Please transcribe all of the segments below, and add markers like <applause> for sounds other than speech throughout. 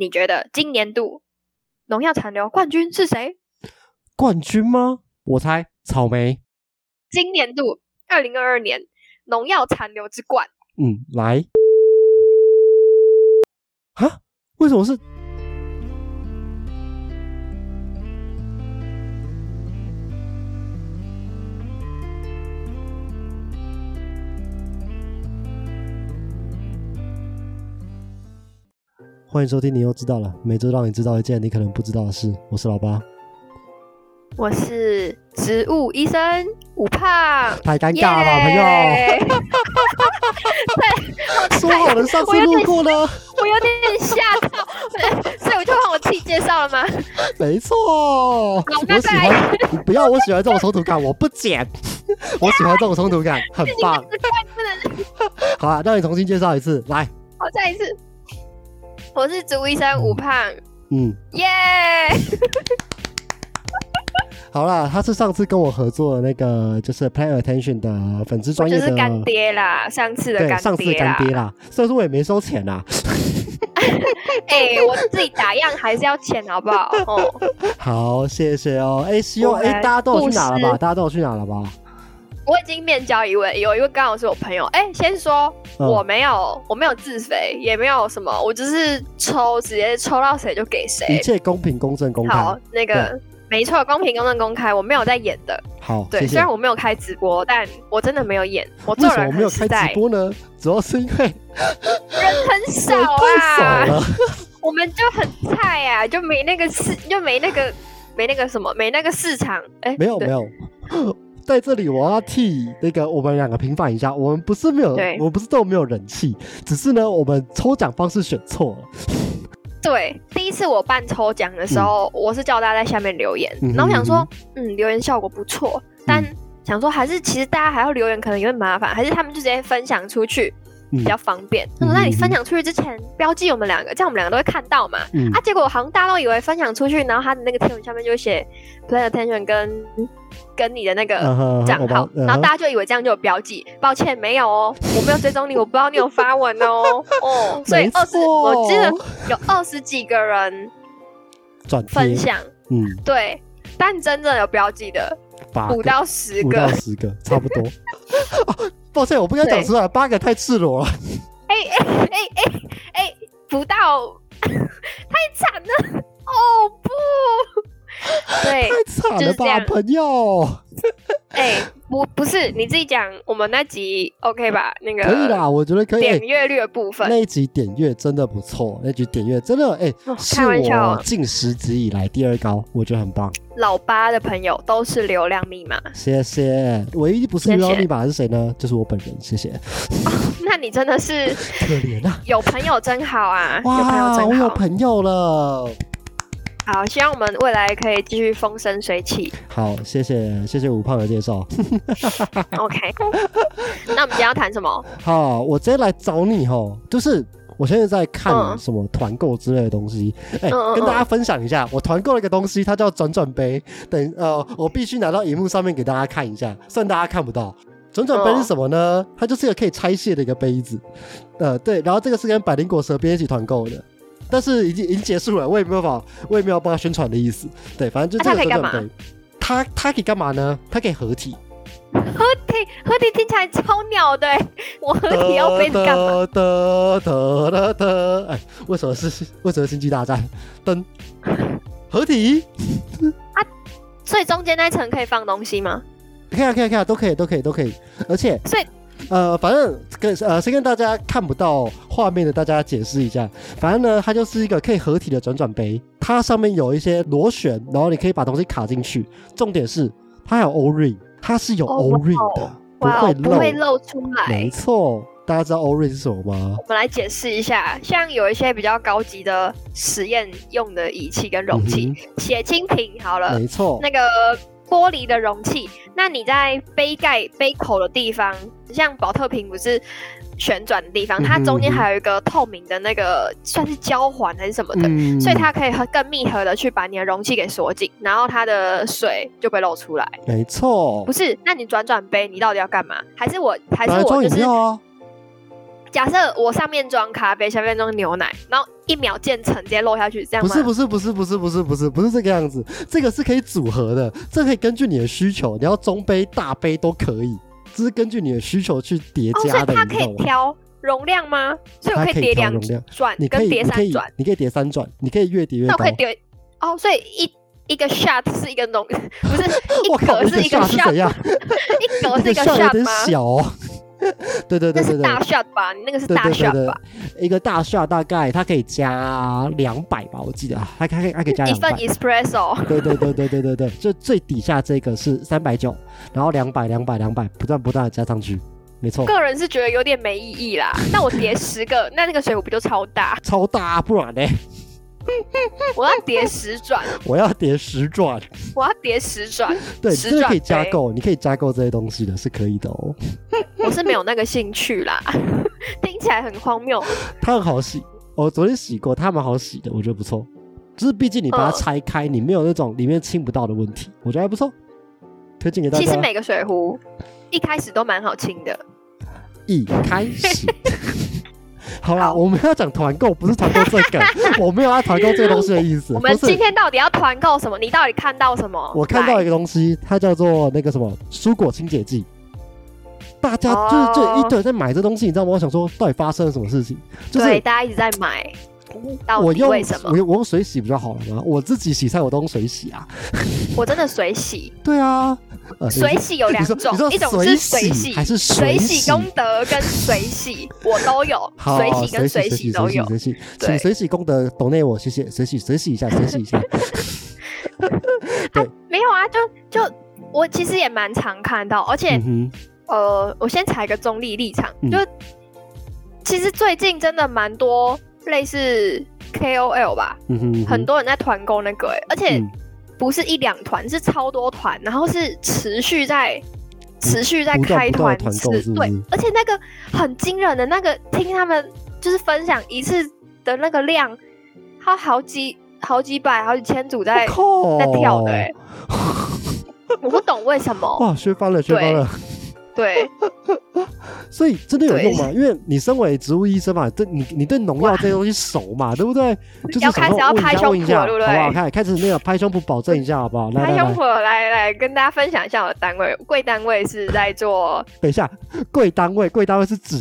你觉得今年度农药残留冠军是谁？冠军吗？我猜草莓。今年度二零二二年农药残留之冠，嗯，来。啊？为什么是？欢迎收听，你又知道了。每周让你知道一件你可能不知道的事。我是老八，我是植物医生五胖。太尴尬了吧，朋友？<laughs> 对，说好的上次路过呢？<laughs> 我有点吓到，所以我就换我自己介绍了吗？没错，我喜欢。不要，我喜欢这种冲突感，我不剪。我喜欢这种冲突感，很棒。好啊，让你重新介绍一次，来。好，再一次。我是植物医生吴胖，嗯，耶，<laughs> 好啦，他是上次跟我合作的那个，就是 Play Attention 的粉丝专业的干爹啦，上次的干爹上次干爹啦，虽然说我也没收钱啦，<laughs> 哎，我自己打样还是要钱，好不好？哦，<laughs> 好，谢谢哦，哎，希望哎，大家都有去哪了吧？大家都有去哪了吧？我已经面交一位，有一位刚好是我朋友。哎，先说我没有，我没有自肥，也没有什么，我只是抽，直接抽到谁就给谁，一切公平、公正、公开。好，那个没错，公平、公正、公开，我没有在演的。好，对，虽然我没有开直播，但我真的没有演。我为什么没有开直播呢？主要是因为人很少啊，<laughs> 我们就很菜啊，就没那个市，就没那个没那个什么，没那个市场。哎，没有没有。在这里，我要替那个我们两个平反一下，我们不是没有，我们不是都没有人气，只是呢，我们抽奖方式选错了。对，第一次我办抽奖的时候，我是叫大家在下面留言，然后想说，嗯，留言效果不错，但想说还是其实大家还要留言，可能有点麻烦，还是他们就直接分享出去。比较方便。他说：“那你分享出去之前标记我们两个，这样我们两个都会看到嘛？”啊，结果好像大家都以为分享出去，然后他的那个贴文下面就写 “play attention” 跟跟你的那个账号，然后大家就以为这样就有标记。抱歉，没有哦，我没有追踪你，我不知道你有发文哦。<laughs> 哦，所以二十，我记得有二十几个人转分享。嗯，对，但真正有标记的五到十个，五到十个差不多。<laughs> <laughs> 抱歉，我不该讲出来，八个太赤裸了。哎哎哎哎哎，不到，<laughs> 太惨了！哦不，<laughs> 对，太惨了吧，朋友。<laughs> 哎，不不是你自己讲，我们那集 OK 吧？那个可以啦，我觉得可以。点阅率的部分，那一集点阅真的不错，那集点阅真的哎，是我近十集以来第二高，我觉得很棒。老八的朋友都是流量密码，谢谢。唯一不是流量密码是谁呢？就是我本人，谢谢。那你真的是 <laughs> 可怜啊！有朋友真好啊！哇，我有朋友了。好，希望我们未来可以继续风生水起。好，谢谢谢谢吴胖的介绍。<laughs> OK，那我们今天要谈什么？<laughs> 好，我直接来找你哈，就是我现在在看什么团购之类的东西，哎，跟大家分享一下，我团购了一个东西，它叫转转杯。等呃，我必须拿到荧幕上面给大家看一下，虽然大家看不到。转转杯是什么呢？它就是一个可以拆卸的一个杯子。呃，对，然后这个是跟百灵果蛇边一起团购的。但是已经已经结束了，我也没有法，我也没有帮他宣传的意思。对，反正就这个转转杯，它它可以干嘛呢？他可以合体。合体合体听起来超鸟的，<laughs> 我合体要杯子干嘛？得得得得哎，为什么是为什么星际大战？灯合体啊？所以中间那层可以放东西吗？可以啊，可以啊，可以啊，都可以，都可以，都可以。而且所以。呃，反正跟呃，先跟大家看不到画面的大家解释一下。反正呢，它就是一个可以合体的转转杯，它上面有一些螺旋，然后你可以把东西卡进去。重点是它有 O ring，它是有 O ring 的，不会不会露出来。没错，大家知道 O ring 是什么吗？我们来解释一下，像有一些比较高级的实验用的仪器跟容器，血清瓶好了，没错，那个。玻璃的容器，那你在杯盖杯口的地方，像保特瓶不是旋转的地方，它中间还有一个透明的那个算是胶环还是什么的，所以它可以和更密合的去把你的容器给锁紧，然后它的水就被漏出来。没错，不是？那你转转杯，你到底要干嘛？还是我还是我就是？假设我上面装咖啡，下面装牛奶，然后。一秒建成直接漏下去，这样不是不是不是不是不是不是不是这个样子，这个是可以组合的，这可以根据你的需求，你要中杯大杯都可以，这是根据你的需求去叠加的，它可以调容量吗？所以我可以叠两转，你可以叠三转，你可以叠三转，你可以越叠越高。那我可以叠哦，所以一。一个 shot 是一个浓，不是 <laughs> <laughs> 一格是一个 shot，一格是一个 shot 吗？小，<laughs> 对对对对对，大 shot 吧，你那个是大 shot 吧？一个大 shot 大概它可以加两百吧，我记得啊，它可以它可以加一份 espresso。对对对对对对对，就最底下这个是三百九，然后两百两百两百不断不断的加上去，没错。个人是觉得有点没意义啦，那我叠十个，那那个水壶不就超大？超大，不然呢？<laughs> 我要叠十 <laughs> 转，我要叠十转，我要叠十转，对，这可以加购，你可以加购这些东西的，是可以的哦。<laughs> 我是没有那个兴趣啦，听起来很荒谬。它很好洗，我昨天洗过，它蛮好洗的，我觉得不错。就是毕竟你把它拆开，你没有那种里面清不到的问题，我觉得还不错。推荐给大家。其实每个水壶一开始都蛮好清的，一开始。好啦，我们要讲团购，不是团购这个，<laughs> 我没有要团购这个东西的意思。我们今天到底要团购什么？你到底看到什么？我看到一个东西，它叫做那个什么蔬果清洁剂。大家就是就一堆在买这东西，你知道吗？我想说，到底发生了什么事情？就是大家一直在买。我用为什么？我用我用水洗不就好了吗？我自己洗菜我都用水洗啊。我真的水洗。<laughs> 对啊。水洗有两种，一种是水洗还是水洗功德跟水洗，我都有。<laughs> 水洗跟水洗都有。水洗，请水洗功德懂内我，谢谢。水洗水洗一下，水洗一下。<laughs> <laughs> 对，没有啊，就就我其实也蛮常看到，而且呃，我先采个中立立场，就其实最近真的蛮多类似 KOL 吧，很多人在团购那个，而且。不是一两团，是超多团，然后是持续在持续在开团次，对，而且那个很惊人的那个，听他们就是分享一次的那个量，他好几好几百、好几千组在在跳的，我不懂为什么。哇，学翻了，学翻了。对，<laughs> 所以真的有用吗？因为你身为植物医生嘛，对，你你对农药这些东西熟嘛，<laughs> 对不对？要开始要拍胸脯，对不对？好不好？开开始那个拍胸脯保证一下，好不好？拍胸脯，来来跟大家分享一下我的单位，贵单位是在做。等一下，贵单位，贵单位是指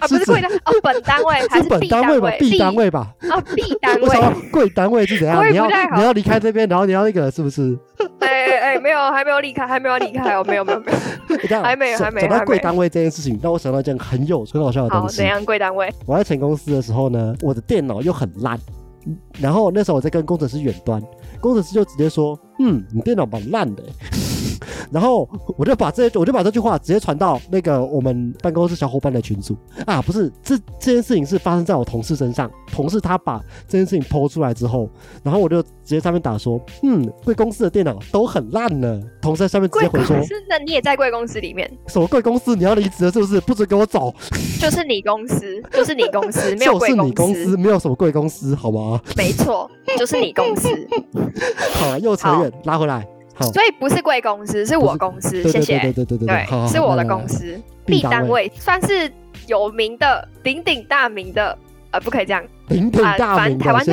啊，<laughs> 不是贵单哦，本单位还是本单位吧？B 单位吧？啊，B 单位。贵单位是怎样？你要你要离开这边，然后你要那个是不是？哎哎，没有，还没有离开，还没有离开哦，没有没有没有，还没有还没有。讲到贵单位这件事情，让我想到一件很有很好笑的东西。怎样贵单位？我在前公司的时候呢，我的电脑又很烂，然后那时候我在跟工程师远端，工程师就直接说：“嗯，你电脑蛮烂的。”然后我就把这我就把这句话直接传到那个我们办公室小伙伴的群组啊，不是这这件事情是发生在我同事身上，同事他把这件事情抛出来之后，然后我就直接上面打说，嗯，贵公司的电脑都很烂了。<laughs> 同事在上面直接回说，那你也在贵公司里面？什么贵公司？你要离职了是不是？不准给我走！就是你公司，就是你公司，没有贵公司，没有什么贵公司，好吗？没错，就是你公司。<laughs> 好了，又扯远，拉回来。所以不是贵公司，是我公司，谢谢。对对对对对，是我的公司，B 单位算是有名的、鼎鼎大名的，呃，不可以这样，鼎鼎大名。台湾就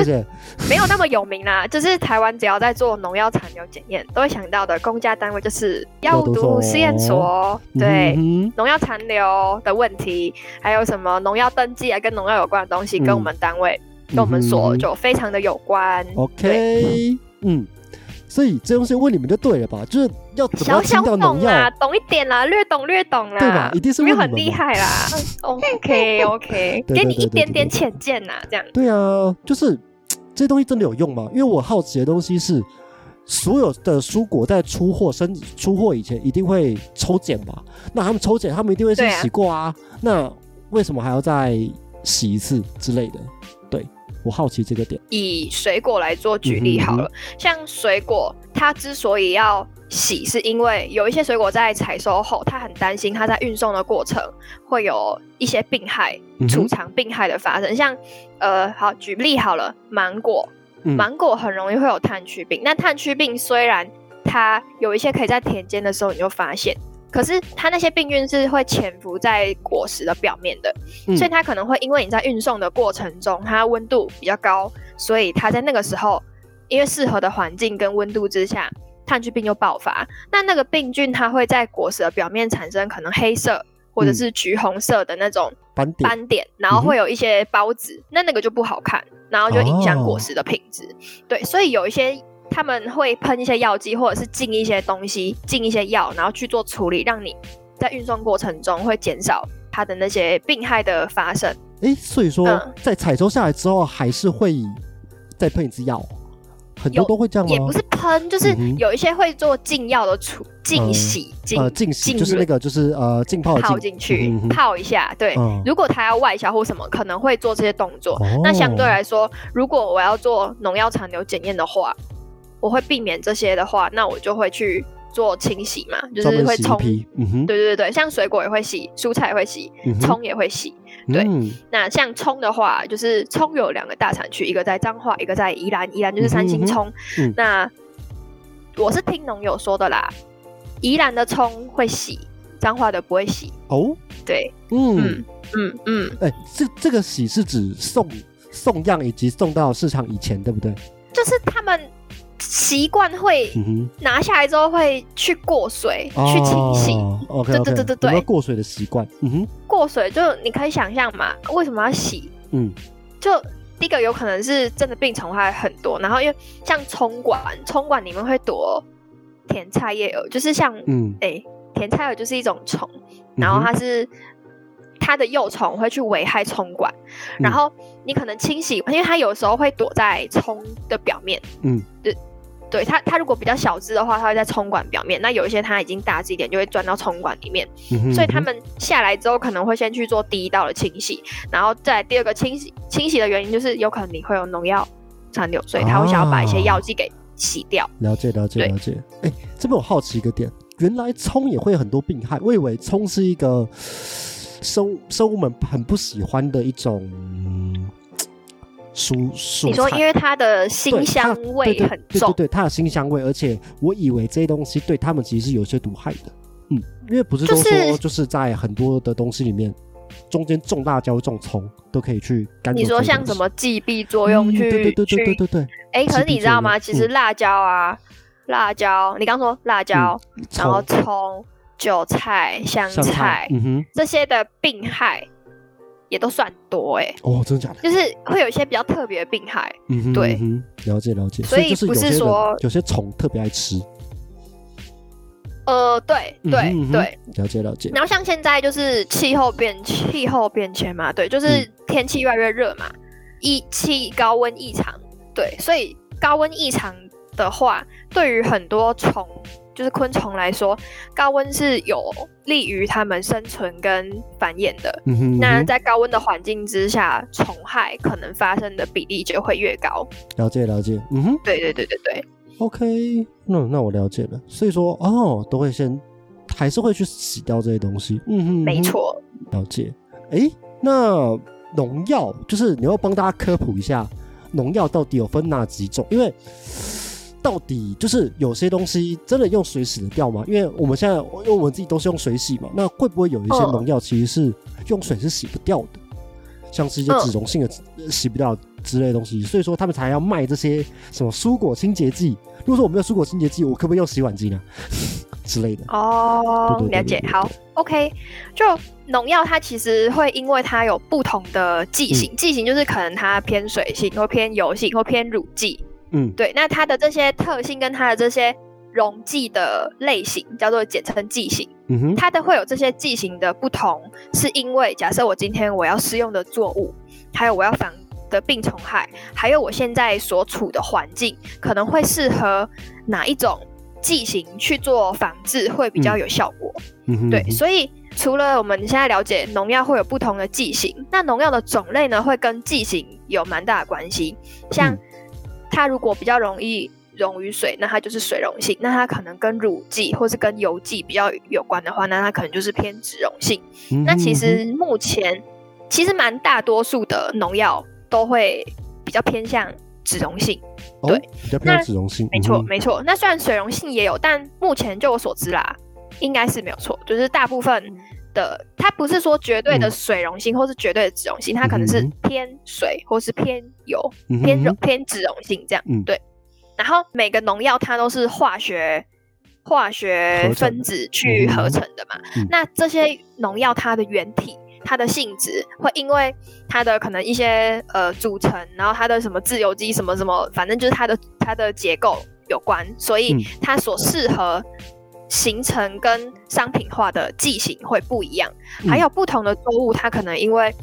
没有那么有名啦，就是台湾只要在做农药残留检验，都会想到的公家单位就是药毒试验所。对，农药残留的问题，还有什么农药登记啊，跟农药有关的东西，跟我们单位、跟我们所就非常的有关。OK，嗯。所以这东西问你们就对了吧？就是要怎么小到农药？懂一点啦，略懂略懂啦，对吧？一定是没有很厉害啦。<laughs> OK <laughs> OK，给你一点点浅见呐，这样。对啊，就是这些东西真的有用吗？因为我好奇的东西是，所有的蔬果在出货、生出货以前一定会抽检吧？那他们抽检，他们一定会先洗过啊。那为什么还要再洗一次之类的？我好奇这个点，以水果来做举例好了，像水果，它之所以要洗，是因为有一些水果在采收后，它很担心它在运送的过程会有一些病害、储藏病害的发生。像，呃，好举例好了，芒果，芒果很容易会有炭疽病。那炭疽病虽然它有一些可以在田间的时候你就发现。可是它那些病菌是会潜伏在果实的表面的，所以它可能会因为你在运送的过程中，它温度比较高，所以它在那个时候，因为适合的环境跟温度之下，炭疽病就爆发。那那个病菌它会在果实的表面产生可能黑色或者是橘红色的那种斑点，斑点，然后会有一些孢子，那那个就不好看，然后就影响果实的品质。对，所以有一些。他们会喷一些药剂，或者是进一些东西，进一些药，然后去做处理，让你在运送过程中会减少它的那些病害的发生。哎，所以说在采收下来之后，还是会再喷一次药，很多都会这样吗？也不是喷，就是有一些会做浸药的处浸洗，呃，浸洗就是那个就是呃浸泡泡进去泡一下。对，如果它要外销或什么，可能会做这些动作。那相对来说，如果我要做农药残留检验的话。我会避免这些的话，那我就会去做清洗嘛，就是会冲。嗯哼，对对对对，像水果也会洗，蔬菜也会洗，葱也会洗。对，那像葱的话，就是葱有两个大产区，一个在彰化，一个在宜兰。宜兰就是三星葱。那我是听农友说的啦，宜兰的葱会洗，彰化的不会洗。哦，对，嗯嗯嗯，哎，这这个洗是指送送样以及送到市场以前，对不对？就是他们。习惯会拿下来之后会去过水去清洗，对对对对对，过水的习惯。嗯哼，过水就你可以想象嘛，为什么要洗？嗯，就第一个有可能是真的病虫害很多，然后因为像葱管，葱管里面会躲甜菜叶蛾，就是像嗯，哎，甜菜蛾就是一种虫，然后它是它的幼虫会去危害葱管，然后你可能清洗，因为它有时候会躲在葱的表面，嗯，对。对它，它如果比较小只的话，它会在葱管表面。那有一些它已经大只一点，就会钻到葱管里面。所以它们下来之后，可能会先去做第一道的清洗，然后再第二个清洗。清洗的原因就是有可能你会有农药残留，所以他会想要把一些药剂给洗掉。了解，了解，了解。哎，这边我好奇一个点，原来葱也会有很多病害。我以为葱是一个生生物们很不喜欢的一种。蔬蔬你说，因为它的辛香味很重，对对对，它的辛香味，而且我以为这些东西对他们其实是有些毒害的，嗯，因为不是都说就是在很多的东西里面，中间种辣椒、种葱都可以去干。你说像什么忌避作用去？对对对对对对对。哎，可是你知道吗？其实辣椒啊，辣椒，你刚说辣椒，然后葱、韭菜、香菜，嗯哼，这些的病害。也都算多哎哦，真的假的？就是会有一些比较特别的病害，嗯哼，对，了解了解。所以不是说有些虫特别爱吃，呃，对对对，了解了解。然后像现在就是气候变气候变迁嘛，对，就是天气越来越热嘛，异气高温异常，对，所以高温异常的话，对于很多虫。就是昆虫来说，高温是有利于它们生存跟繁衍的。那在高温的环境之下，虫害可能发生的比例就会越高。了解了解，嗯哼，对对对对对。OK，那那我了解了。所以说，哦，都会先还是会去洗掉这些东西。嗯哼，没错。了解。哎，那农药就是你要帮大家科普一下，农药到底有分哪几种？因为到底就是有些东西真的用水洗得掉吗？因为我们现在因为我们自己都是用水洗嘛，那会不会有一些农药其实是用水是洗不掉的？像是一些脂溶性的洗不掉之类的东西，所以说他们才要卖这些什么蔬果清洁剂。如果说我没有蔬果清洁剂，我可不可以用洗碗机呢？<laughs> 之类的？哦，了解。好，OK。就农药它其实会因为它有不同的剂型，剂型就是可能它偏水性，或偏油性，或偏乳剂。嗯，对，那它的这些特性跟它的这些溶剂的类型叫做简称剂型。嗯哼，它的会有这些剂型的不同，是因为假设我今天我要施用的作物，还有我要防的病虫害，还有我现在所处的环境，可能会适合哪一种剂型去做防治会比较有效果。嗯哼，对，所以除了我们现在了解农药会有不同的剂型，那农药的种类呢会跟剂型有蛮大的关系，像。它如果比较容易溶于水，那它就是水溶性；那它可能跟乳剂或是跟油剂比较有关的话，那它可能就是偏脂溶性。那其实目前其实蛮大多数的农药都会比较偏向脂溶性，对，比较偏脂溶性，没错没错。那虽然水溶性也有，但目前就我所知啦，应该是没有错，就是大部分的它不是说绝对的水溶性或是绝对的脂溶性，它可能是偏水或是偏油、偏溶偏脂溶性这样。对。然后每个农药它都是化学化学分子去合成的嘛，那这些农药它的原体。它的性质会因为它的可能一些呃组成，然后它的什么自由基什么什么，反正就是它的它的结构有关，所以它所适合形成跟商品化的剂型会不一样。还有不同的作物，它可能因为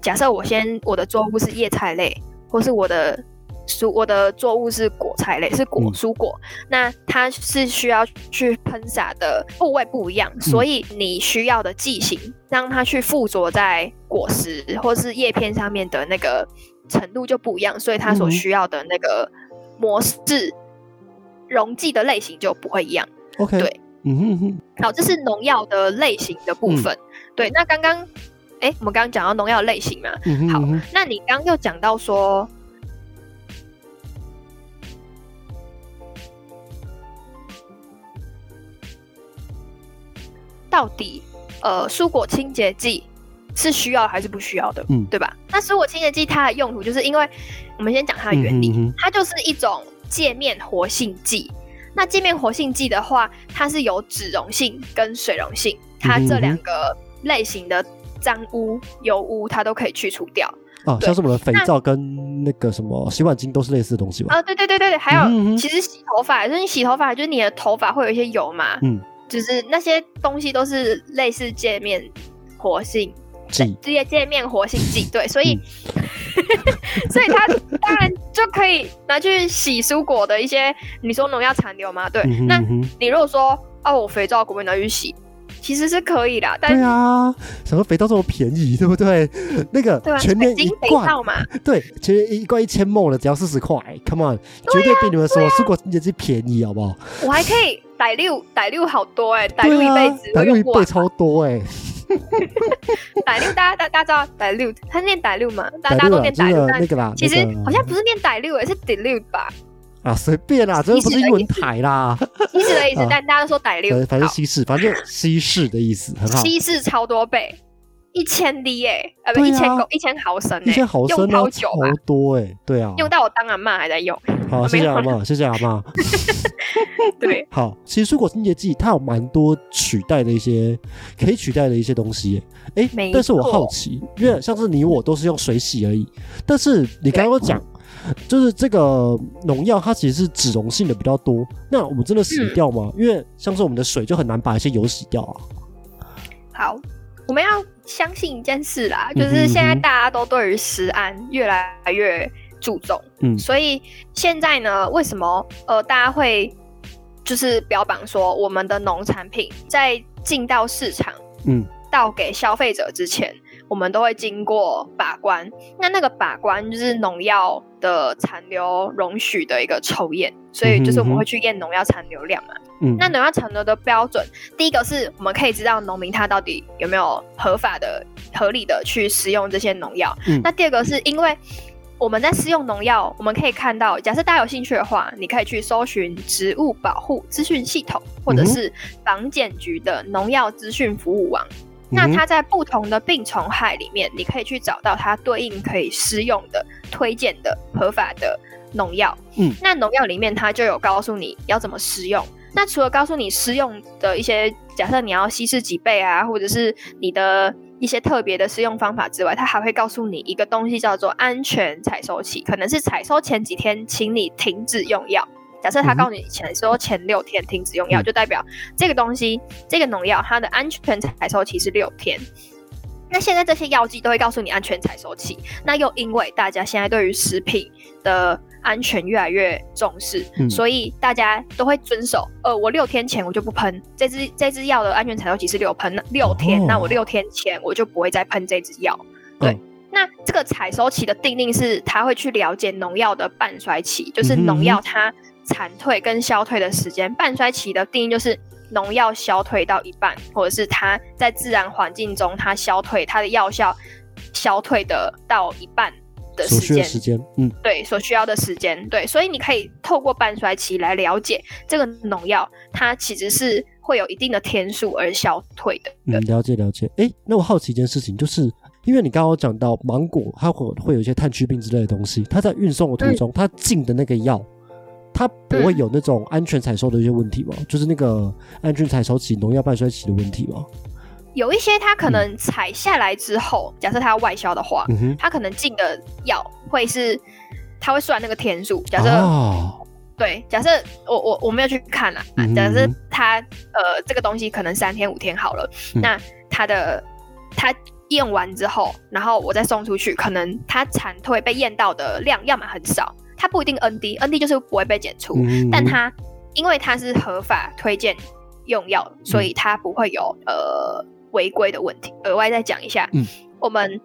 假设我先我的作物是叶菜类，或是我的。蔬我的作物是果菜类，是果蔬果，那它是需要去喷洒的部位不一样，所以你需要的剂型让它去附着在果实或是叶片上面的那个程度就不一样，所以它所需要的那个模式溶剂的类型就不会一样。OK，对，嗯哼哼，好，这是农药的类型的部分。对，那刚刚哎，我们刚刚讲到农药类型嘛，好，那你刚刚又讲到说。到底，呃，蔬果清洁剂是需要还是不需要的？嗯，对吧？那蔬果清洁剂它的用途，就是因为我们先讲它的原理，它就是一种界面活性剂。那界面活性剂的话，它是有脂溶性跟水溶性，它这两个类型的脏污、油污，它都可以去除掉。啊，像是我们的肥皂跟那个什么洗碗巾都是类似的东西吧？啊，对对对对对，还有其实洗头发，就是你洗头发，就是你的头发会有一些油嘛，嗯。就是那些东西都是类似界面活性剂，这些界面活性剂，对，所以 <laughs> 所以它当然就可以拿去洗蔬果的一些，你说农药残留吗？对，那你如果说哦，我肥皂可不可以拿去洗？其实是可以的，对啊，什么肥皂这么便宜，对不对？<laughs> 那个全年一罐嘛，对，全年一罐一千梦了，只要四十块，Come on，绝对比你们说蔬果也是便宜，好不好？我还可以逮六逮六好多哎，逮六一辈子，逮六一倍超多哎，<laughs> 逮六大家大大知道傣六，他念傣六嘛，大家都念逮六，那个啦，其实好像不是念傣六，而，是 dilute 吧？啊，随便啦，这不是英文台啦。西式的意思，<laughs> 但大家都说傣六，反正西式，反正西式的意思很好。西式超多倍，一千滴哎，呃不，一千公一千毫升，一千毫升好久好多哎，对啊，用到我当阿妈还在用。好，谢谢阿妈，谢谢阿妈。对，好，其实蔬果清洁剂它有蛮多取代的一些可以取代的一些东西，哎，但是我好奇，因为像是你我都是用水洗而已，但是你刚刚讲。就是这个农药，它其实是脂溶性的比较多。那我们真的洗掉吗？因为像是我们的水就很难把一些油洗掉啊。好，我们要相信一件事啦，就是现在大家都对于食安越来越注重。嗯，所以现在呢，为什么呃大家会就是标榜说我们的农产品在进到市场，嗯，到给消费者之前？我们都会经过把关，那那个把关就是农药的残留容许的一个抽验，所以就是我们会去验农药残留量嘛。嗯，那农药残留的标准，第一个是我们可以知道农民他到底有没有合法的、合理的去使用这些农药。嗯，那第二个是因为我们在使用农药，我们可以看到，假设大家有兴趣的话，你可以去搜寻植物保护资讯系统，或者是防检局的农药资讯服务网。那它在不同的病虫害里面，你可以去找到它对应可以施用的、推荐的合法的农药。嗯，那农药里面它就有告诉你要怎么施用。那除了告诉你施用的一些，假设你要稀释几倍啊，或者是你的一些特别的施用方法之外，它还会告诉你一个东西叫做安全采收期，可能是采收前几天，请你停止用药。假设他告诉你前说前六天停止用药，就代表这个东西这个农药它的安全采收期是六天。那现在这些药剂都会告诉你安全采收期，那又因为大家现在对于食品的安全越来越重视，所以大家都会遵守。呃，我六天前我就不喷这支这支药的安全采收期是六喷六天，那我六天前我就不会再喷这支药。对，那这个采收期的定定是，他会去了解农药的半衰期，就是农药它。残退跟消退的时间，半衰期的定义就是农药消退到一半，或者是它在自然环境中它消退，它的药效消退的到一半的时间，时间，嗯，对，所需要的时间，对，所以你可以透过半衰期来了解这个农药，它其实是会有一定的天数而消退的。嗯，了解了解。哎，那我好奇一件事情，就是因为你刚刚讲到芒果，它会会有一些炭疽病之类的东西，它在运送的途中，它进的那个药，它不会有那种安全采收的一些问题吗？就是那个安全采收期农药半衰期的问题吗？有一些它可能采下来之后，假设它要外销的话，它可能进的药会是，它会算那个天数。假设，对，假设我我我没有去看啦，假设它呃这个东西可能三天五天好了，那它的它验完之后，然后我再送出去，可能它产退被验到的量要么很少，它不一定 N D N D 就是不会被检出，但它因为它是合法推荐用药，所以它不会有呃。违规的问题，额外再讲一下，嗯，我们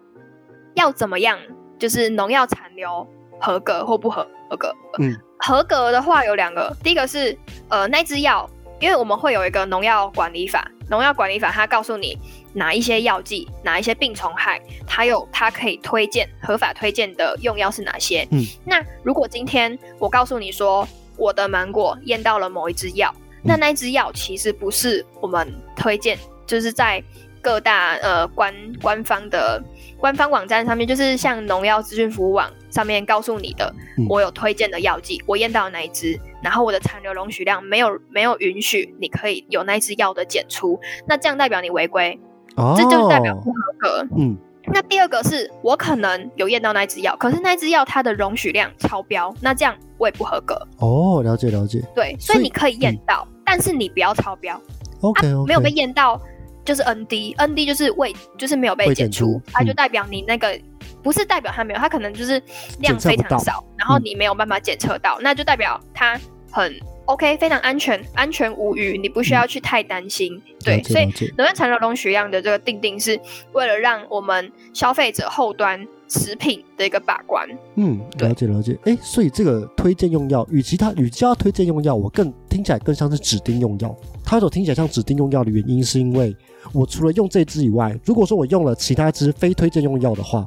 要怎么样？就是农药残留合格或不合格？嗯，合格的话有两个，第一个是呃那支药，因为我们会有一个农药管理法，农药管理法它告诉你哪一些药剂、哪一些病虫害，它有它可以推荐合法推荐的用药是哪些？嗯，那如果今天我告诉你说我的芒果验到了某一支药，那那支药其实不是我们推荐。就是在各大呃官官方的官方网站上面，就是像农药资讯服务网上面告诉你的，我有推荐的药剂，我验到哪一支，然后我的残留容许量没有没有允许你可以有那一支药的检出，那这样代表你违规，哦这就代表不合格。嗯，那第二个是我可能有验到那支药，可是那支药它的容许量超标，那这样我也不合格。哦，了解了解。对，所以你可以验到，但是你不要超标。OK，没有被验到。就是 N D，N D 就是未，就是没有被检出，它就代表你那个不是代表它没有，它可能就是量非常少，然后你没有办法检测到，那就代表它很 OK，非常安全，安全无虞，你不需要去太担心。对，所以能源残留容许量的这个定定是为了让我们消费者后端食品的一个把关。嗯，了解了解。哎，所以这个推荐用药，与其他与其他推荐用药，我更听起来更像是指定用药。它所听起来像指定用药的原因，是因为我除了用这支以外，如果说我用了其他支非推荐用药的话，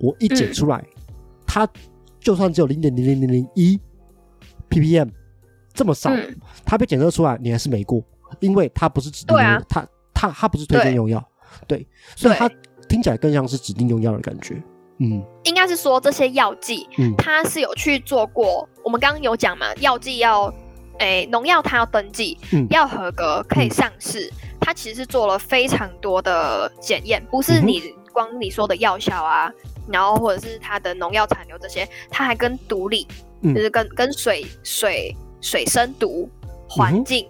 我一检出来，它就算只有零点零零零零一 ppm 这么少，它被检测出来，你还是没过，因为它不是指定用，它它它不是推荐用药，对，所以它听起来更像是指定用药的感觉。嗯，应该是说这些药剂，它是有去做过，我们刚刚有讲嘛，药剂要。哎，农药它要登记，要合格可以上市，它其实是做了非常多的检验，不是你光你说的药效啊，然后或者是它的农药残留这些，它还跟毒理，就是跟跟水水水生毒、环境，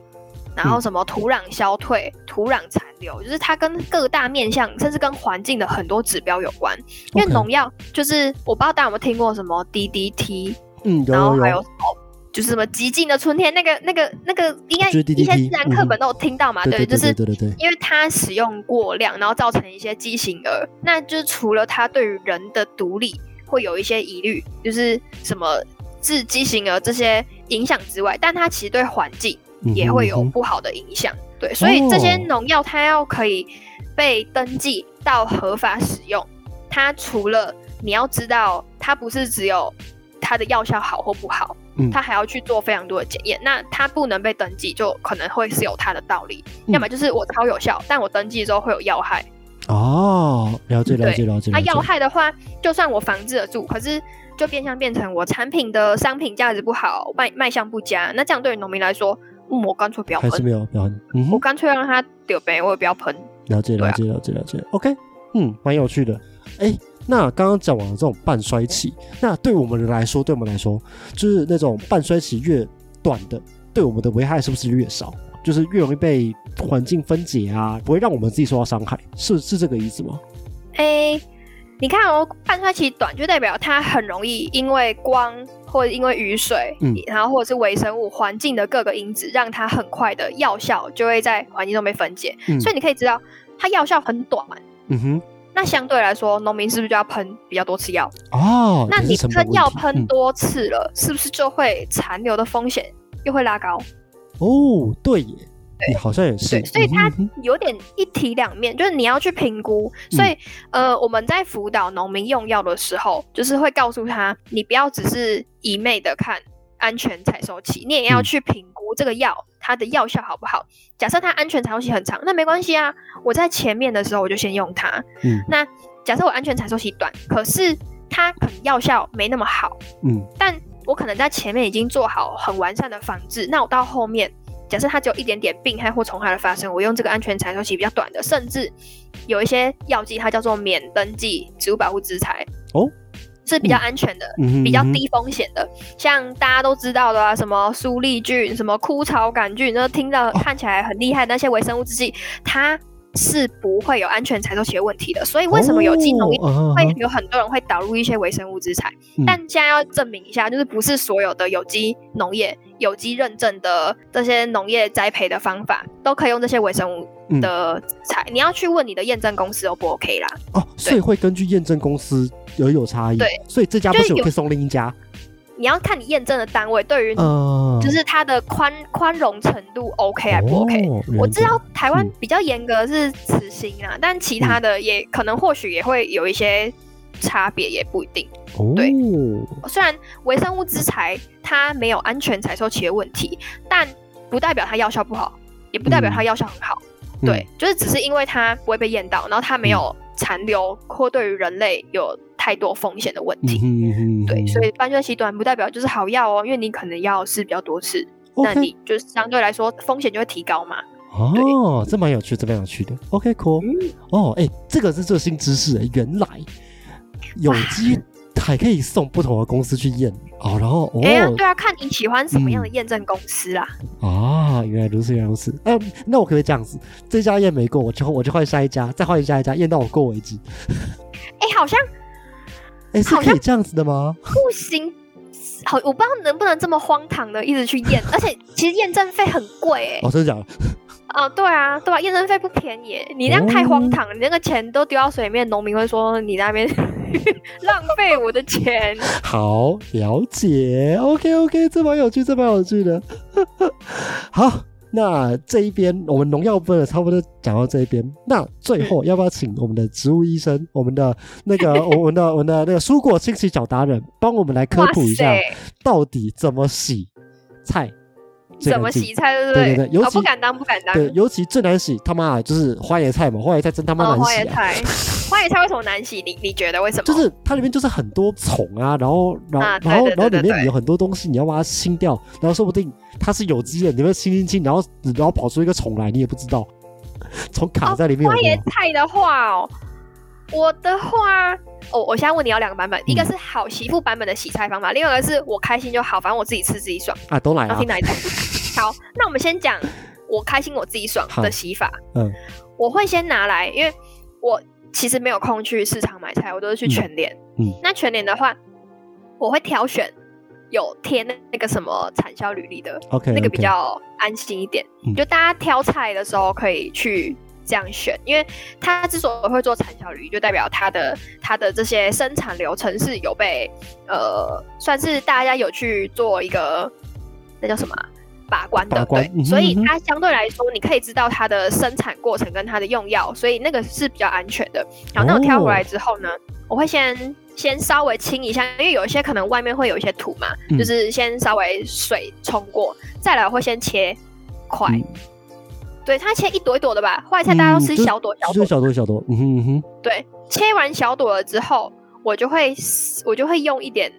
然后什么土壤消退、土壤残留，就是它跟各大面向，甚至跟环境的很多指标有关。因为农药就是我不知道大家有没有听过什么 DDT，嗯，然后还有什么。就是什么极尽的春天，那个、那个、那个，应该一些自然课本都有听到嘛？对，就是因为它使用过量，然后造成一些畸形儿。那就是除了它对于人的独立会有一些疑虑，就是什么致畸形儿这些影响之外，但它其实对环境也会有不好的影响。对，所以这些农药它要可以被登记到合法使用，它除了你要知道，它不是只有它的药效好或不好。他还要去做非常多的检验，那他不能被登记，就可能会是有他的道理。要么就是我超有效，但我登记之后会有要害。哦，了解了解了解。那要害的话，就算我防治得住，可是就变相变成我产品的商品价值不好，卖卖相不佳。那这样对于农民来说，我干脆不要喷，还是没有不要喷。我干脆让他丢呗，我也不要喷。了解了解了解了解。OK，嗯，蛮有趣的。哎。那刚刚讲完了这种半衰期，那对我们来说，对我们来说，就是那种半衰期越短的，对我们的危害是不是越少？就是越容易被环境分解啊，不会让我们自己受到伤害，是是这个意思吗？哎，你看哦，半衰期短就代表它很容易因为光或者因为雨水，嗯，然后或者是微生物环境的各个因子，让它很快的药效就会在环境中被分解。所以你可以知道，它药效很短。嗯哼。那相对来说，农民是不是就要喷比较多次药？哦，那你喷药喷多次了，是不是就会残留的风险又会拉高？哦，对耶，对，好像也是。所以它有点一体两面，就是你要去评估。所以呃，我们在辅导农民用药的时候，就是会告诉他，你不要只是一昧的看安全采收期，你也要去评估这个药它的药效好不好。假设它安全采收期很长，那没关系啊，我在前面的时候我就先用它。嗯，那假设我安全采收期短，可是它可能药效没那么好。嗯，但我可能在前面已经做好很完善的防治，那我到后面，假设它只有一点点病害或虫害的发生，我用这个安全采收期比较短的，甚至有一些药剂它叫做免登记植物保护资材哦，是比较安全的，比较低风险的，像大家都知道的啊，什么苏力菌、什么枯草杆菌，那听到看起来很厉害那些微生物制剂，它。是不会有安全采收期的问题的，所以为什么有机农业会有很多人会导入一些微生物资材？但现在要证明一下，就是不是所有的有机农业、有机认证的这些农业栽培的方法都可以用这些微生物的材。你要去问你的验证公司，O 不 OK 啦？哦，所以会根据验证公司有有差异。对，所以这家不行，可以送另一家。你要看你验证的单位对于，就是它的宽宽容程度 OK 还不 OK？我知道台湾比较严格是慈心啊，但其他的也可能或许也会有一些差别，也不一定。对，虽然微生物之材它没有安全采收期的问题，但不代表它药效不好，也不代表它药效很好。对，就是只是因为它不会被验到，然后它没有残留或对于人类有。太多风险的问题，对，所以半衰期短不代表就是好药哦，因为你可能要试比较多次，那你就是相对来说风险就会提高嘛。哦，这蛮有趣，这蛮有趣的。OK，cool。哦，哎，这个是最新知识哎，原来有机还可以送不同的公司去验哦，然后哎，对啊，看你喜欢什么样的验证公司啦。啊，原来如此，原来如此。哎，那我可以这样子，这家验没过，我就我就换下一家，再换下一家，验到我过为止。哎，好像。哎，是可以这样子的吗？不行，好，我不知道能不能这么荒唐的一直去验，<laughs> 而且其实验证费很贵，哎，哦，真的假的？啊，对啊，对吧？验证费不便宜，你那样太荒唐，你那个钱都丢到水里面，农民会说你那边 <laughs> 浪费我的钱。<laughs> 好，了解，OK，OK，这蛮有趣，这蛮有趣的，好。那这一边我们农药分的差不多讲到这一边，那最后要不要请我们的植物医生，我们的那个 <laughs> 我们的我们的那个蔬果清洗小达人，帮我们来科普一下，到底怎么洗菜？怎么洗菜？对不对？对对对，尤其不敢当，不敢当。对，尤其最难洗，他妈就是花椰菜嘛，花椰菜真他妈难洗。花椰菜，花椰菜为什么难洗？你你觉得为什么？就是它里面就是很多虫啊，然后然后然后然后里面有很多东西，你要把它清掉，然后说不定它是有机的，你会清清清，然后然后跑出一个虫来，你也不知道，虫卡在里面。花椰菜的话哦，我的话，我我现在问你要两个版本，一个是好媳妇版本的洗菜方法，另外一个是我开心就好，反正我自己吃自己爽啊，都来了。听哪一种？<laughs> 好，那我们先讲我开心我自己爽的洗法。嗯，我会先拿来，因为我其实没有空去市场买菜，我都是去全联。嗯，那全联的话，我会挑选有贴那那个什么产销履历的，OK，那个比较安心一点。就大家挑菜的时候可以去这样选，因为它之所以会做产销履历，就代表它的它的这些生产流程是有被呃，算是大家有去做一个那叫什么？把关的，对，所以它相对来说，你可以知道它的生产过程跟它的用药，所以那个是比较安全的。好，那我挑回来之后呢，我会先先稍微清一下，因为有一些可能外面会有一些土嘛，就是先稍微水冲过，再来会先切块，对，它切一朵一朵的吧，花菜大家都吃小朵小朵，小朵小朵，嗯哼哼，对，切完小朵了之后，我就会我就会用一点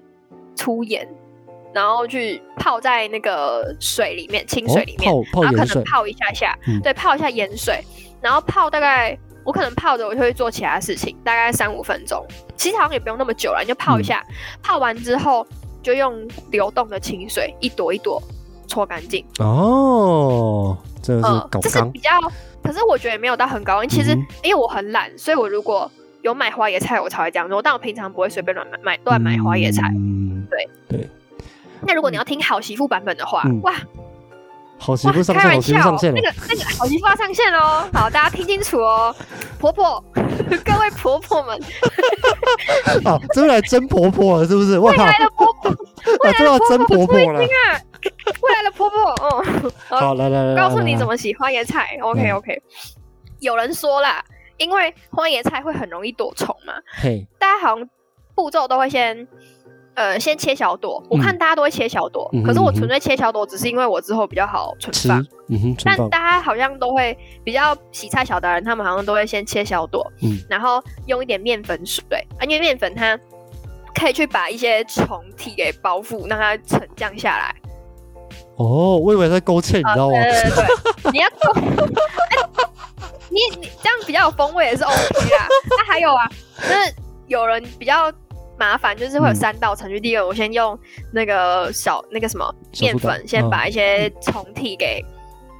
粗盐。然后去泡在那个水里面，清水里面，然后可能泡一下下，对，泡一下盐水，然后泡大概我可能泡着，我就会做其他事情，大概三五分钟，其实好像也不用那么久了，你就泡一下，泡完之后就用流动的清水一朵一朵搓干净。哦，这是搞这是比较，可是我觉得也没有到很高，其实因为我很懒，所以我如果有买花椰菜，我才会这样做，但我平常不会随便乱买买乱买花椰菜。对对。那如果你要听好媳妇版本的话，哇，好媳妇上线，好媳妇上线那个那个好媳妇要上线喽！好，大家听清楚哦，婆婆，<laughs> 各位婆婆们，<laughs> 好，真来真婆婆了，是不是？未来的婆婆，<laughs> 未来的真婆婆啊，未来的婆婆，嗯，好，来来来，告诉你怎么洗花椰菜。OK OK，有人说啦，因为花椰菜会很容易躲虫嘛，嘿，大家好像步骤都会先。呃，先切小朵，我看大家都会切小朵，可是我纯粹切小朵，只是因为我之后比较好存放。嗯哼，但大家好像都会比较洗菜小达人，他们好像都会先切小朵，嗯，然后用一点面粉水，啊，因为面粉它可以去把一些虫体给包覆，让它沉降下来。哦，我以为在勾芡，你知道吗？对对对，<laughs> 你要勾，你你这样比较有风味也是 OK 啦。那还有啊，就是有人比较。麻烦就是会有三道程序。第一个，我先用那个小那个什么面粉，先把一些虫体给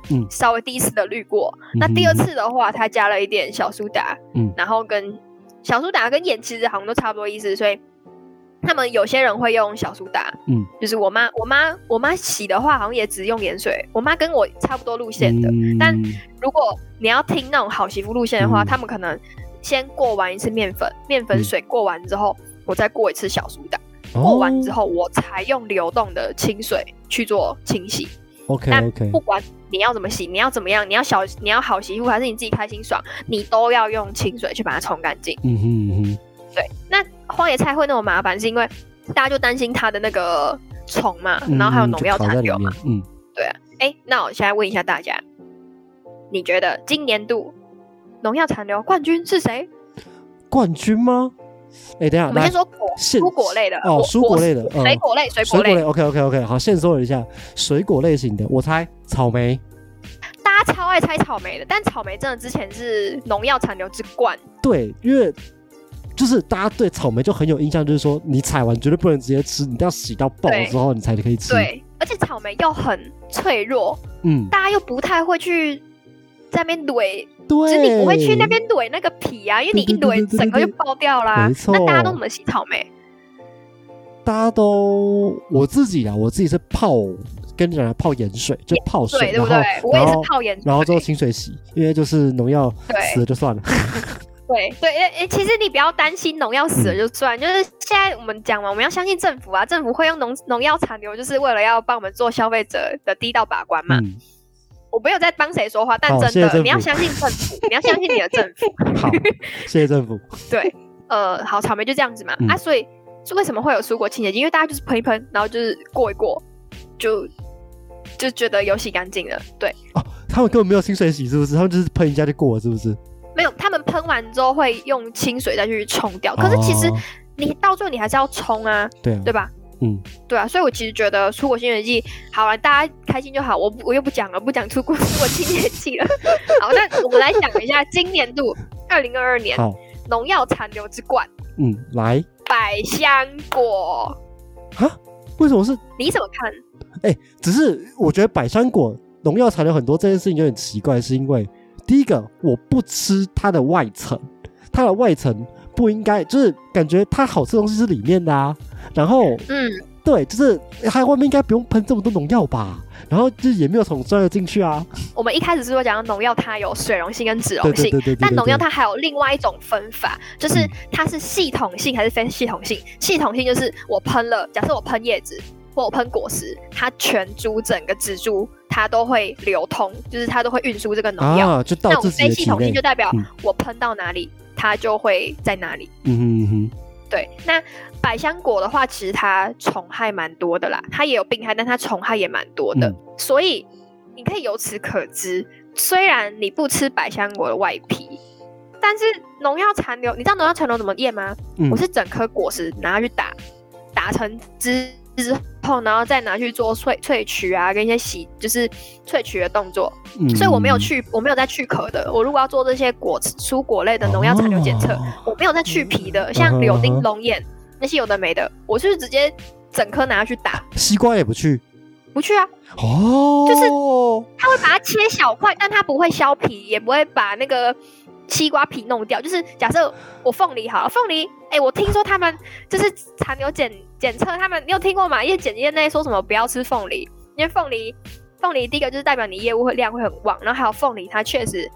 嗯稍微第一次的滤过。那第二次的话，它加了一点小苏打，嗯，然后跟小苏打跟盐其实好像都差不多意思，所以他们有些人会用小苏打，嗯，就是我妈我妈我妈洗的话，好像也只用盐水。我妈跟我差不多路线的，但如果你要听那种好媳妇路线的话，他们可能先过完一次面粉面粉水过完之后。我再过一次小苏打，过完之后，我才用流动的清水去做清洗。OK OK。不管你要怎么洗，你要怎么样，你要小你要好媳妇，还是你自己开心爽，你都要用清水去把它冲干净。嗯哼嗯哼。对，那荒野菜会那么麻烦，是因为大家就担心它的那个虫嘛，然后还有农药残留嘛。嗯，对啊。哎，那我现在问一下大家，你觉得今年度农药残留冠军是谁？冠军吗？哎，等下，我们先说果蔬果类的哦，蔬果类的，水果类，水果类，OK OK OK，好，先说一下水果类型的，我猜草莓，大家超爱猜草莓的，但草莓真的之前是农药残留之冠，对，因为就是大家对草莓就很有印象，就是说你采完绝对不能直接吃，你都要洗到爆之后你才可以吃，对，而且草莓又很脆弱，嗯，大家又不太会去在那边怼。就是你不会去那边怼那个皮啊，因为你一怼整个就爆掉啦。没错，那大家都怎么洗草莓？大家都我自己啊，我自己是泡，跟着泡盐水，就泡水，对不对？我也是泡盐水，然后之后清水洗，因为就是农药死了就算了。对对，诶其实你不要担心农药死了就算，就是现在我们讲嘛，我们要相信政府啊，政府会用农农药残留，就是为了要帮我们做消费者的第一道把关嘛。我没有在帮谁说话，但真的，你要相信政府，你要相信你的政府。<laughs> 好，谢谢政府。<laughs> 对，呃，好，草莓就这样子嘛。啊，所以是为什么会有蔬果清洁剂？因为大家就是喷一喷，然后就是过一过，就就觉得有洗干净了。对。哦，他们根本没有清水洗，是不是？他们就是喷一下就过了，是不是？没有，他们喷完之后会用清水再去冲掉。可是其实你到最后你还是要冲啊，对啊对吧？嗯，对啊，所以我其实觉得出国清洁剂好了，大家开心就好。我我又不讲了，不讲出国出国清洁剂了。<laughs> 好，那我们来讲一下今年度二零二二年农药残留之冠。嗯，来百香果啊？为什么是？你怎么看？哎，只是我觉得百香果农药残留很多这件事情有点奇怪，是因为第一个我不吃它的外层，它的外层不应该就是感觉它好吃的东西是里面的啊。然后，嗯，对，就是它外面应该不用喷这么多农药吧？然后就也没有从钻了进去啊。我们一开始是说讲农药它有水溶性跟脂溶性，但农药它还有另外一种分法，就是它是系统性还是非系统性？系统性就是我喷了，假设我喷叶子或我喷果实，它全株整个植株它都会流通，就是它都会运输这个农药。那我非系统性就代表我喷到哪里，它就会在哪里。嗯哼哼。对，那百香果的话，其实它虫害蛮多的啦，它也有病害，但它虫害也蛮多的，所以你可以由此可知，虽然你不吃百香果的外皮，但是农药残留，你知道农药残留怎么验吗？我是整颗果实拿去打，打成汁。之后，然后再拿去做萃萃取啊，跟一些洗，就是萃取的动作。所以我没有去，我没有在去壳的。我如果要做这些果蔬果类的农药残留检测，我没有在去皮的。像柳丁、龙眼那些有的没的，我就是直接整颗拿去打。西瓜也不去，不去啊。哦，就是他会把它切小块，但他不会削皮，也不会把那个。西瓜皮弄掉，就是假设我凤梨好了，凤梨，哎，我听说他们就是残留检检测，他们你有听过吗？因为检验内说什么不要吃凤梨，因为凤梨，凤梨第一个就是代表你业务会量会很旺，然后还有凤梨它确实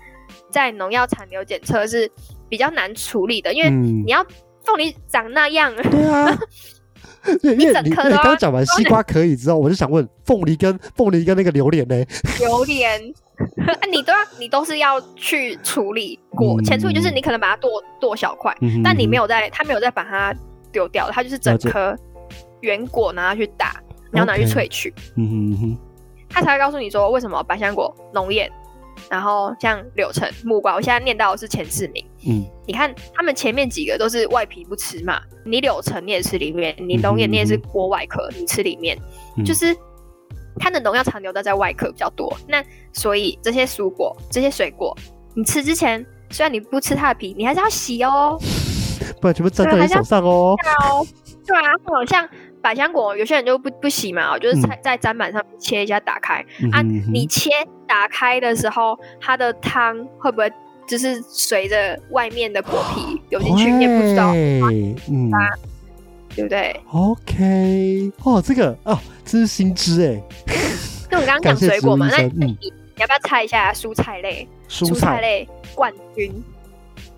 在农药残留检测是比较难处理的，因为你要凤梨长那样，对啊，<laughs> 因为你你刚讲完西瓜可以之后，我就想问凤梨跟凤梨跟那个榴莲呢？榴莲，<laughs> 你都要你都是要去处理过，前处理就是你可能把它剁剁小块，但你没有在，他没有再把它丢掉，它就是整颗原果拿去打，你要拿去萃取，嗯哼哼，他才会告诉你说为什么百香果浓艳。然后像柳橙、木瓜，我现在念到的是前四名。嗯，你看他们前面几个都是外皮不吃嘛，你柳橙你也吃里面，你龙眼你也是剥外壳，你吃里面，就是它的农药残留都在外壳比较多。那所以这些蔬果、这些水果，你吃之前，虽然你不吃它的皮，你还是要洗哦，<laughs> 不然全部粘在你手上哦。对啊，好像。百香果有些人就不不洗嘛，就是在在砧板上切一下打开啊。你切打开的时候，它的汤会不会就是随着外面的果皮流进去？你也不知道，嗯，对不对？OK，哦，这个哦，这是新知哎。那我们刚刚讲水果嘛，那你你要不要猜一下蔬菜类？蔬菜类冠军，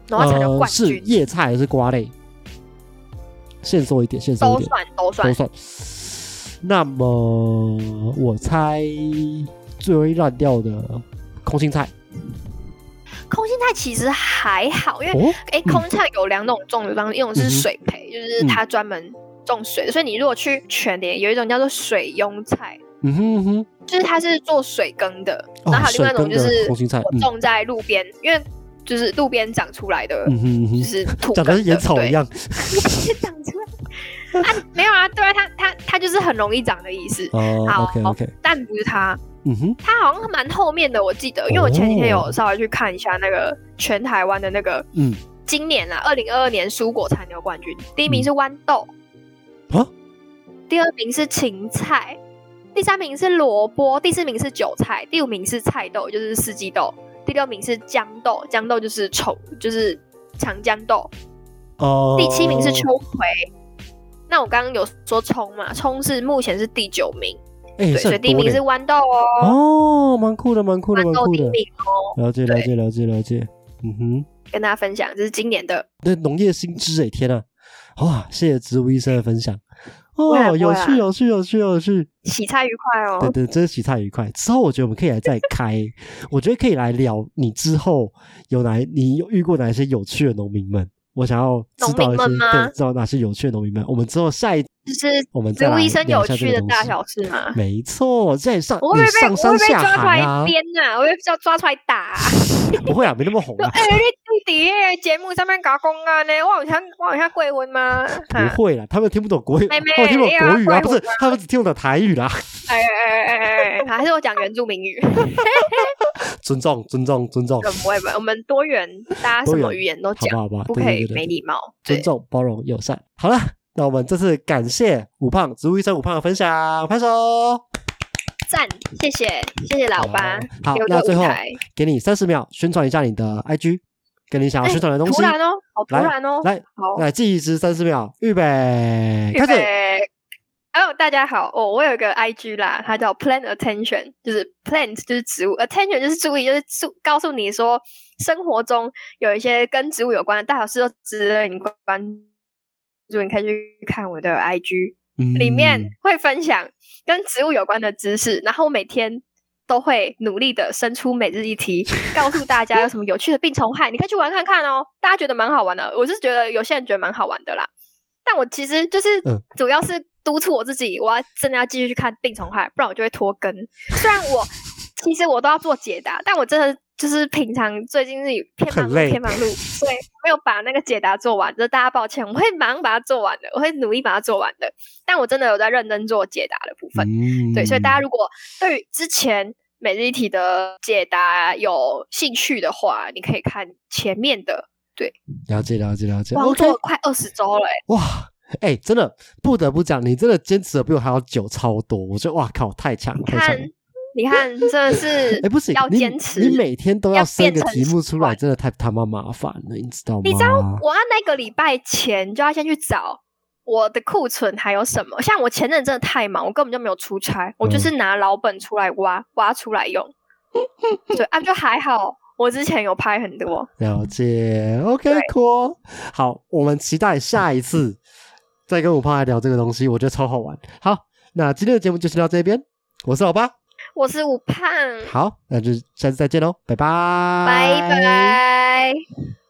然后才叫冠军。是叶菜还是瓜类？线索一点，线索一点，都算，都算，都算。那么我猜最容易烂掉的空心菜。空心菜其实还好，因为哎，空心菜有两种种植方式，一种是水培，就是它专门种水的。所以你如果去全联，有一种叫做水庸菜，嗯哼哼，就是它是做水耕的。然后还有另外一种就是空心菜种在路边，因为。就是路边长出来的，就是土，长得跟野草一样，<laughs> 长出来。啊，没有啊，对啊，它它它就是很容易长的意思。哦，OK OK，但不是它，嗯哼，它好像蛮后面的，我记得，因为我前几天有稍微去看一下那个全台湾的那个，嗯，今年啊，二零二二年蔬果残留冠军，第一名是豌豆，啊，第二名是芹菜，第三名是萝卜，第四名是韭菜，第五名是菜豆，就是四季豆。第六名是豇豆，豇豆就是丑，就是长豇豆。哦。第七名是秋葵。那我刚刚有说葱嘛？葱是目前是第九名。对，所以第一名是豌豆哦。哦，蛮酷的，蛮酷的，蛮酷的。了解，了解，了解，了解。嗯哼，跟大家分享，这是今年的。那，农业新知哎，天呐！哇，谢谢植物医生的分享。哦，有趣，有趣，有趣，有趣，洗菜愉快哦。对对，真是洗菜愉快。之后我觉得我们可以来再开，我觉得可以来聊你之后有哪，你有遇过哪些有趣的农民们？我想要知道一些，对，知道哪些有趣的农民们。我们之后下一。就是我们植物医生有趣的大小事吗？没错，在上我会被上山下海啊！编呐，我会被抓出来打。<laughs> 不会啊，没那么红。<laughs> 哎，你底下节目上面搞公安呢？我好像我好像贵文吗？<laughs> 不会啦，他们听不懂国语，他们听不懂国语啊，不是，他们只听得懂台语啦。<laughs> 哎哎哎哎哎，还是我讲原住民语。尊重尊重尊重。不会不会，我们多元，大家什么语言都讲，好吧？不可以没礼貌。尊重、包容、友善。好了。那我们这次感谢五胖植物医生五胖的分享，拍手，赞，谢谢，谢谢老八。好，那最后给你三十秒宣传一下你的 IG，跟你想要宣传的东西。突然哦，好突然哦，来，来计时三十秒，预备，开始。哦，大家好，哦，我有一个 IG 啦，它叫 Plant Attention，就是 Plant 就是植物，Attention 就是注意，就是注告诉你说生活中有一些跟植物有关的大小事都值得你关。注你可以去看我的 IG，里面会分享跟植物有关的知识，然后每天都会努力的生出每日一题，告诉大家有什么有趣的病虫害，你可以去玩看看哦。大家觉得蛮好玩的，我是觉得有些人觉得蛮好玩的啦。但我其实就是主要是督促我自己，我要真的要继续去看病虫害，不然我就会拖更。虽然我其实我都要做解答，但我真的。就是平常最近是偏忙偏忙碌，所以没有把那个解答做完，就是大家抱歉，我会马上把它做完的，我会努力把它做完的。但我真的有在认真做解答的部分，对，所以大家如果对于之前每日一题的解答有兴趣的话，你可以看前面的，对，了解了解了解。我做了快二十周了，哇，哎，真的不得不讲，你真的坚持的比我还要久超多，我觉得哇靠，太强太强。你看，真的是哎，不是要坚持，你每天都要生个题目出来，真的太他妈麻烦了，你知道吗？你知道，我按那个礼拜前就要先去找我的库存还有什么。像我前阵真的太忙，我根本就没有出差，我就是拿老本出来挖挖出来用。对啊，就还好，我之前有拍很多。了解，OK，cool。好，我们期待下一次。再跟五胖来聊这个东西，我觉得超好玩。好，那今天的节目就先到这边，我是老八，我是吴胖，好，那就下次再见喽，拜拜，拜拜。